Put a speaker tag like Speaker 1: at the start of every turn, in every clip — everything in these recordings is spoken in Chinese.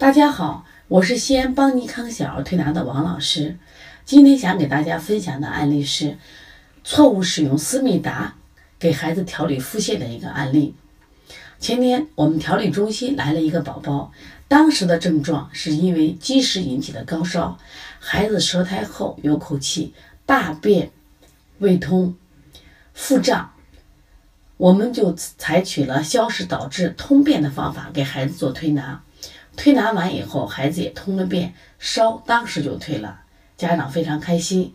Speaker 1: 大家好，我是西安邦尼康小儿推拿的王老师。今天想给大家分享的案例是错误使用思密达给孩子调理腹泻的一个案例。前天我们调理中心来了一个宝宝，当时的症状是因为积食引起的高烧，孩子舌苔厚有口气，大便胃通，腹胀，我们就采取了消食导滞通便的方法给孩子做推拿。推拿完以后，孩子也通了便，烧当时就退了，家长非常开心。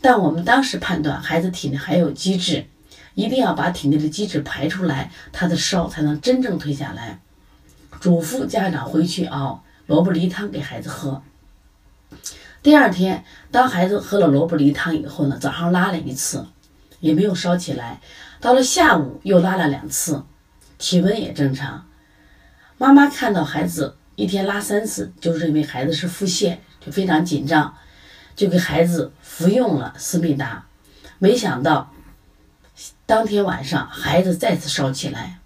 Speaker 1: 但我们当时判断孩子体内还有积滞，一定要把体内的积滞排出来，他的烧才能真正退下来。嘱咐家长回去熬萝卜梨汤给孩子喝。第二天，当孩子喝了萝卜梨汤以后呢，早上拉了一次，也没有烧起来。到了下午又拉了两次，体温也正常。妈妈看到孩子。一天拉三次，就认为孩子是腹泻，就非常紧张，就给孩子服用了思密达。没想到当天晚上孩子再次烧起来。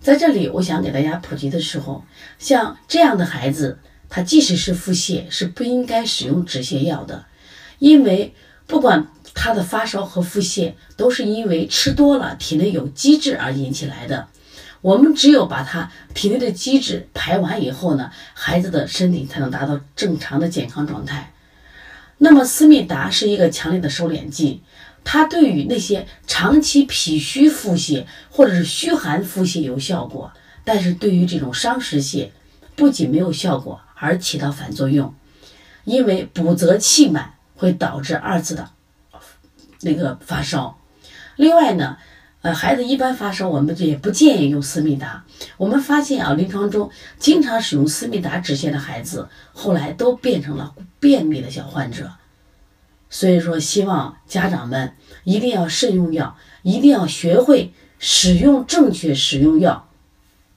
Speaker 1: 在这里，我想给大家普及的时候，像这样的孩子，他即使是腹泻，是不应该使用止泻药的，因为不管他的发烧和腹泻，都是因为吃多了体内有积滞而引起来的。我们只有把他体内的积滞排完以后呢，孩子的身体才能达到正常的健康状态。那么思密达是一个强烈的收敛剂，它对于那些长期脾虚腹泻或者是虚寒腹泻有效果，但是对于这种伤食泻，不仅没有效果，而起到反作用，因为补则气满会导致二次的那个发烧。另外呢。呃，孩子一般发烧，我们也不建议用思密达。我们发现啊，临床中经常使用思密达止泻的孩子，后来都变成了便秘的小患者。所以说，希望家长们一定要慎用药，一定要学会使用正确使用药。